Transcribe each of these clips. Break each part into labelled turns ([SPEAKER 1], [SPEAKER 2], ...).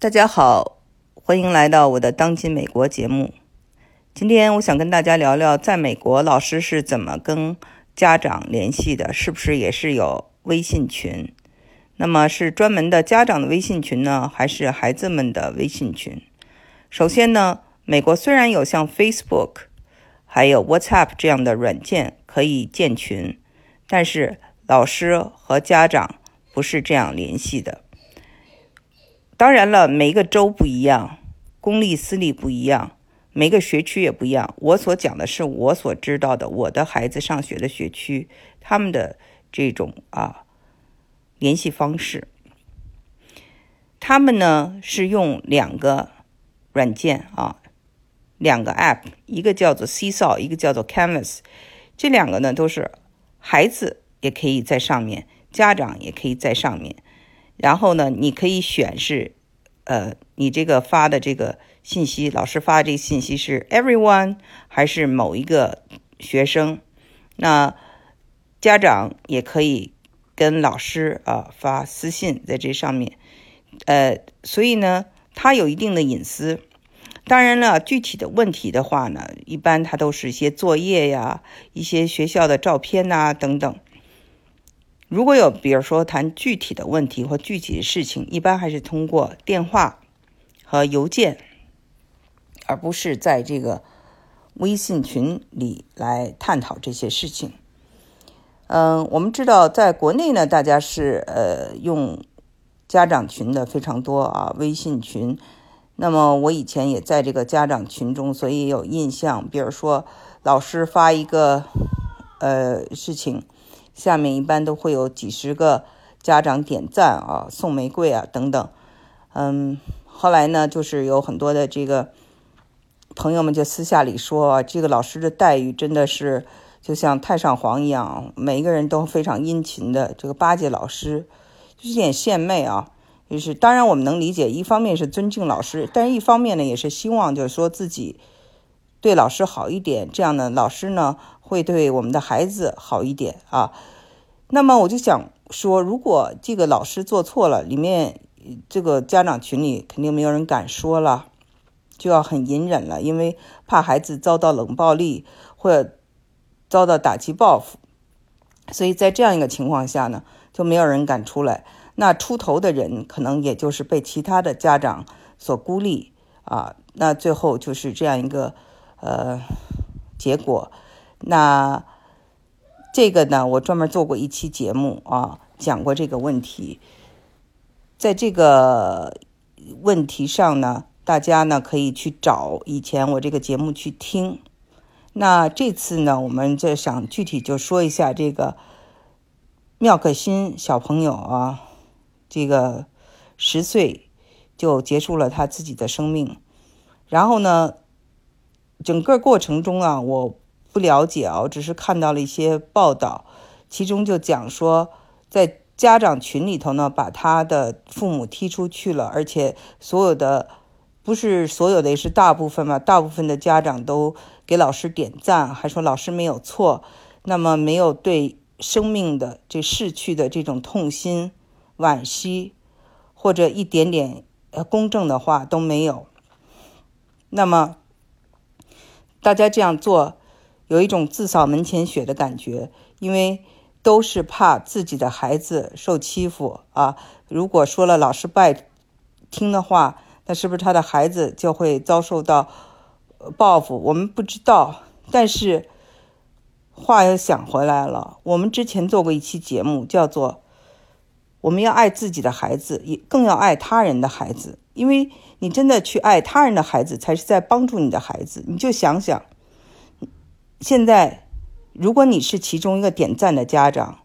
[SPEAKER 1] 大家好，欢迎来到我的当今美国节目。今天我想跟大家聊聊，在美国老师是怎么跟家长联系的，是不是也是有微信群？那么是专门的家长的微信群呢，还是孩子们的微信群？首先呢，美国虽然有像 Facebook、还有 WhatsApp 这样的软件可以建群，但是老师和家长不是这样联系的。当然了，每个州不一样，公立私立不一样，每个学区也不一样。我所讲的是我所知道的，我的孩子上学的学区，他们的这种啊联系方式。他们呢是用两个软件啊，两个 App，一个叫做 Seesaw，一个叫做 Canvas。这两个呢都是孩子也可以在上面，家长也可以在上面。然后呢，你可以选是，呃，你这个发的这个信息，老师发的这个信息是 everyone 还是某一个学生？那家长也可以跟老师啊发私信在这上面，呃，所以呢，它有一定的隐私。当然了，具体的问题的话呢，一般它都是一些作业呀、一些学校的照片呐等等。如果有，比如说谈具体的问题或具体的事情，一般还是通过电话和邮件，而不是在这个微信群里来探讨这些事情。嗯，我们知道，在国内呢，大家是呃用家长群的非常多啊，微信群。那么我以前也在这个家长群中，所以有印象。比如说，老师发一个呃事情。下面一般都会有几十个家长点赞啊，送玫瑰啊等等。嗯，后来呢，就是有很多的这个朋友们就私下里说，这个老师的待遇真的是就像太上皇一样，每一个人都非常殷勤的。这个巴结老师就是点献媚啊，就是当然我们能理解，一方面是尊敬老师，但是一方面呢，也是希望就是说自己对老师好一点，这样呢，老师呢。会对我们的孩子好一点啊。那么我就想说，如果这个老师做错了，里面这个家长群里肯定没有人敢说了，就要很隐忍了，因为怕孩子遭到冷暴力或者遭到打击报复。所以在这样一个情况下呢，就没有人敢出来。那出头的人可能也就是被其他的家长所孤立啊。那最后就是这样一个呃结果。那这个呢，我专门做过一期节目啊，讲过这个问题。在这个问题上呢，大家呢可以去找以前我这个节目去听。那这次呢，我们就想具体就说一下这个妙可欣小朋友啊，这个十岁就结束了他自己的生命。然后呢，整个过程中啊，我。不了解哦，只是看到了一些报道，其中就讲说，在家长群里头呢，把他的父母踢出去了，而且所有的不是所有的，也是大部分嘛，大部分的家长都给老师点赞，还说老师没有错，那么没有对生命的这逝去的这种痛心、惋惜，或者一点点呃公正的话都没有。那么大家这样做。有一种自扫门前雪的感觉，因为都是怕自己的孩子受欺负啊。如果说了老师不爱听的话，那是不是他的孩子就会遭受到报复？我们不知道。但是话又想回来了，我们之前做过一期节目，叫做“我们要爱自己的孩子，也更要爱他人的孩子”。因为你真的去爱他人的孩子，才是在帮助你的孩子。你就想想。现在，如果你是其中一个点赞的家长，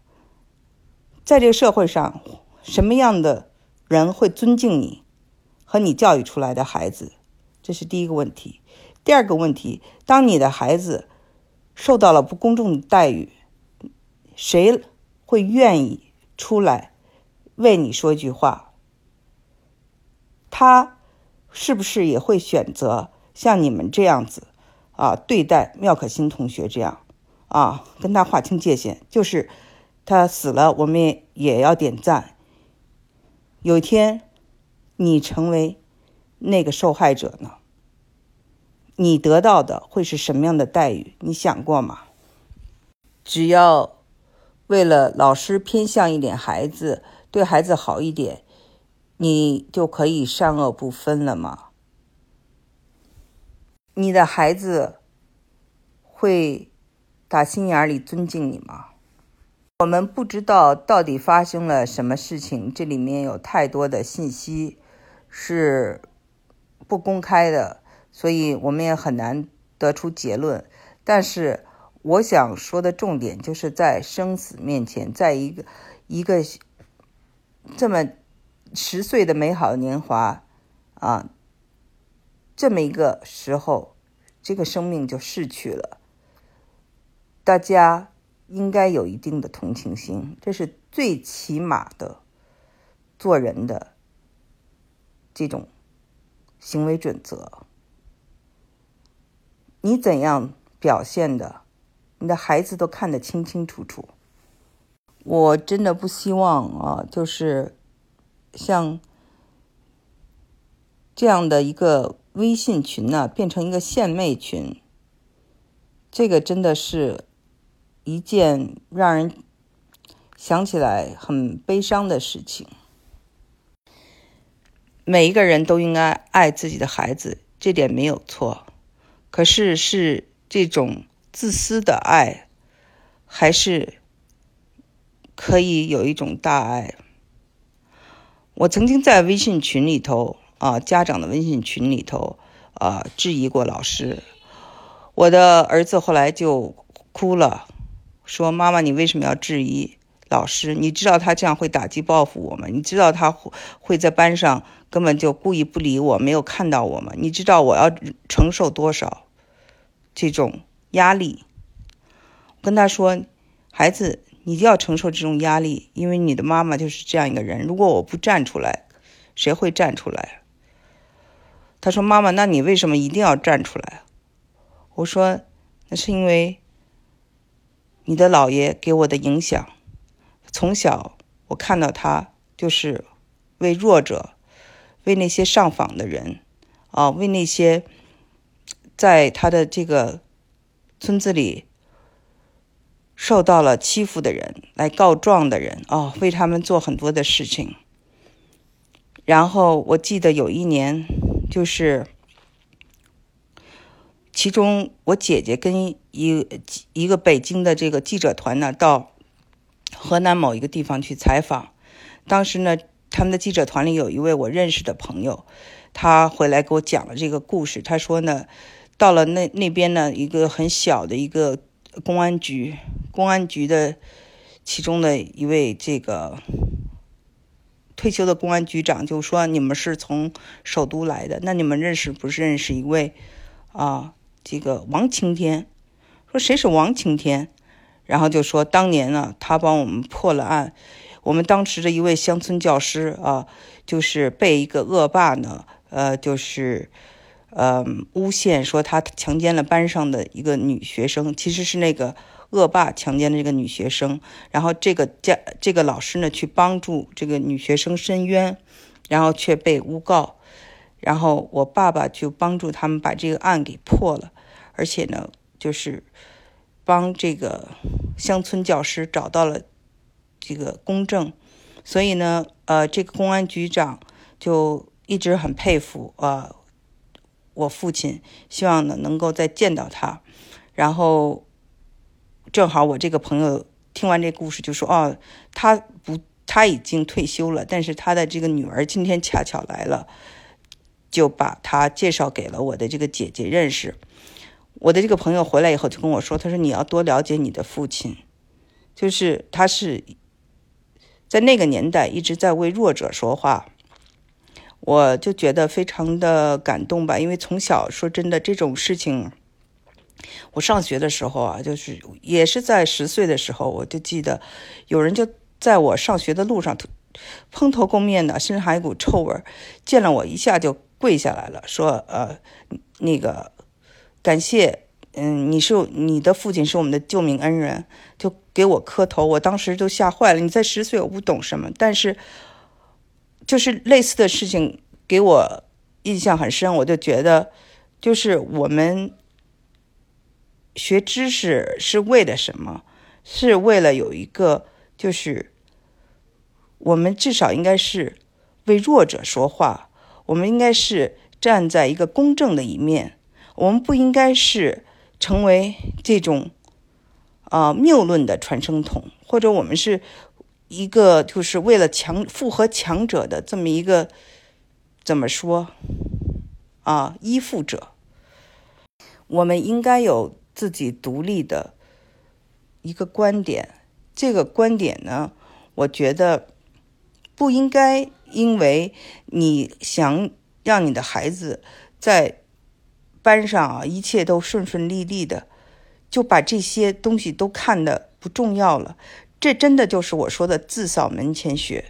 [SPEAKER 1] 在这个社会上，什么样的人会尊敬你和你教育出来的孩子？这是第一个问题。第二个问题，当你的孩子受到了不公正的待遇，谁会愿意出来为你说一句话？他是不是也会选择像你们这样子？啊，对待妙可欣同学这样，啊，跟他划清界限，就是他死了，我们也要点赞。有一天，你成为那个受害者呢？你得到的会是什么样的待遇？你想过吗？只要为了老师偏向一点孩子，对孩子好一点，你就可以善恶不分了吗？你的孩子会打心眼里尊敬你吗？我们不知道到底发生了什么事情，这里面有太多的信息是不公开的。所以我们也很难得出结论，但是我想说的重点就是在生死面前，在一个一个这么十岁的美好年华啊，这么一个时候，这个生命就逝去了。大家应该有一定的同情心，这是最起码的做人的这种行为准则。你怎样表现的，你的孩子都看得清清楚楚。我真的不希望啊，就是像这样的一个微信群呢，变成一个献媚群。这个真的是一件让人想起来很悲伤的事情。每一个人都应该爱自己的孩子，这点没有错。可是是这种自私的爱，还是可以有一种大爱？我曾经在微信群里头啊，家长的微信群里头啊，质疑过老师。我的儿子后来就哭了，说：“妈妈，你为什么要质疑老师？你知道他这样会打击报复我吗？你知道他会在班上根本就故意不理我，没有看到我吗？你知道我要承受多少？”这种压力，我跟他说：“孩子，你就要承受这种压力，因为你的妈妈就是这样一个人。如果我不站出来，谁会站出来？”他说：“妈妈，那你为什么一定要站出来？”我说：“那是因为你的姥爷给我的影响。从小我看到他就是为弱者，为那些上访的人，啊，为那些。”在他的这个村子里受到了欺负的人来告状的人哦，为他们做很多的事情。然后我记得有一年，就是其中我姐姐跟一一个北京的这个记者团呢，到河南某一个地方去采访。当时呢，他们的记者团里有一位我认识的朋友，他回来给我讲了这个故事。他说呢。到了那那边呢，一个很小的一个公安局，公安局的其中的一位这个退休的公安局长就说：“你们是从首都来的，那你们认识不是认识一位啊？这个王青天，说谁是王青天？然后就说当年呢，他帮我们破了案，我们当时的一位乡村教师啊，就是被一个恶霸呢，呃，就是。”呃，诬陷说他强奸了班上的一个女学生，其实是那个恶霸强奸的这个女学生。然后这个家这个老师呢，去帮助这个女学生申冤，然后却被诬告。然后我爸爸就帮助他们把这个案给破了，而且呢，就是帮这个乡村教师找到了这个公正。所以呢，呃，这个公安局长就一直很佩服呃。我父亲希望呢能够再见到他，然后正好我这个朋友听完这故事就说：“哦，他不，他已经退休了，但是他的这个女儿今天恰巧来了，就把他介绍给了我的这个姐姐认识。”我的这个朋友回来以后就跟我说：“他说你要多了解你的父亲，就是他是在那个年代一直在为弱者说话。”我就觉得非常的感动吧，因为从小说真的这种事情，我上学的时候啊，就是也是在十岁的时候，我就记得有人就在我上学的路上蓬头垢面的，身上还有一股臭味见了我一下就跪下来了，说呃那个感谢，嗯，你是你的父亲是我们的救命恩人，就给我磕头，我当时就吓坏了。你在十岁，我不懂什么，但是。就是类似的事情给我印象很深，我就觉得，就是我们学知识是为了什么？是为了有一个，就是我们至少应该是为弱者说话，我们应该是站在一个公正的一面，我们不应该是成为这种啊谬论的传声筒，或者我们是一个就是为了强附和强者的这么一个怎么说啊依附者，我们应该有自己独立的。一个观点，这个观点呢，我觉得不应该因为你想让你的孩子在班上啊一切都顺顺利利的，就把这些东西都看的不重要了。这真的就是我说的自扫门前雪。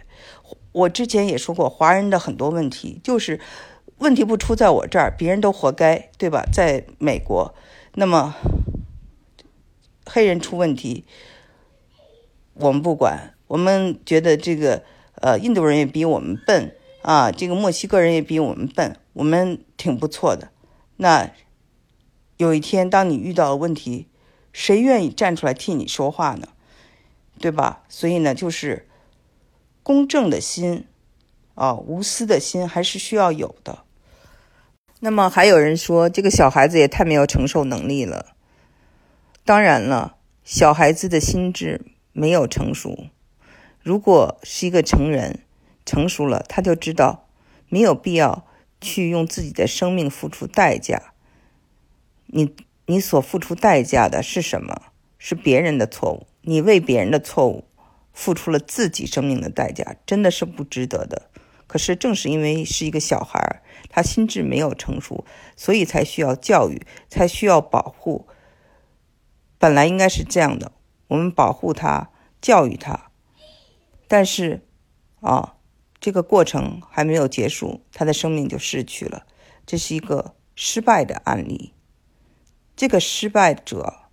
[SPEAKER 1] 我之前也说过，华人的很多问题就是问题不出在我这儿，别人都活该，对吧？在美国，那么。黑人出问题，我们不管。我们觉得这个，呃，印度人也比我们笨啊，这个墨西哥人也比我们笨，我们挺不错的。那有一天，当你遇到了问题，谁愿意站出来替你说话呢？对吧？所以呢，就是公正的心啊，无私的心还是需要有的。那么还有人说，这个小孩子也太没有承受能力了。当然了，小孩子的心智没有成熟。如果是一个成人，成熟了，他就知道没有必要去用自己的生命付出代价。你你所付出代价的是什么？是别人的错误。你为别人的错误付出了自己生命的代价，真的是不值得的。可是正是因为是一个小孩，他心智没有成熟，所以才需要教育，才需要保护。本来应该是这样的，我们保护他，教育他，但是，啊，这个过程还没有结束，他的生命就逝去了，这是一个失败的案例。这个失败者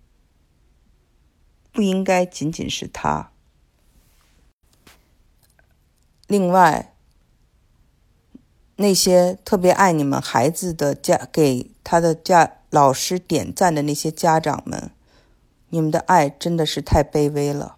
[SPEAKER 1] 不应该仅仅是他。另外，那些特别爱你们孩子的家，给他的家老师点赞的那些家长们。你们的爱真的是太卑微了。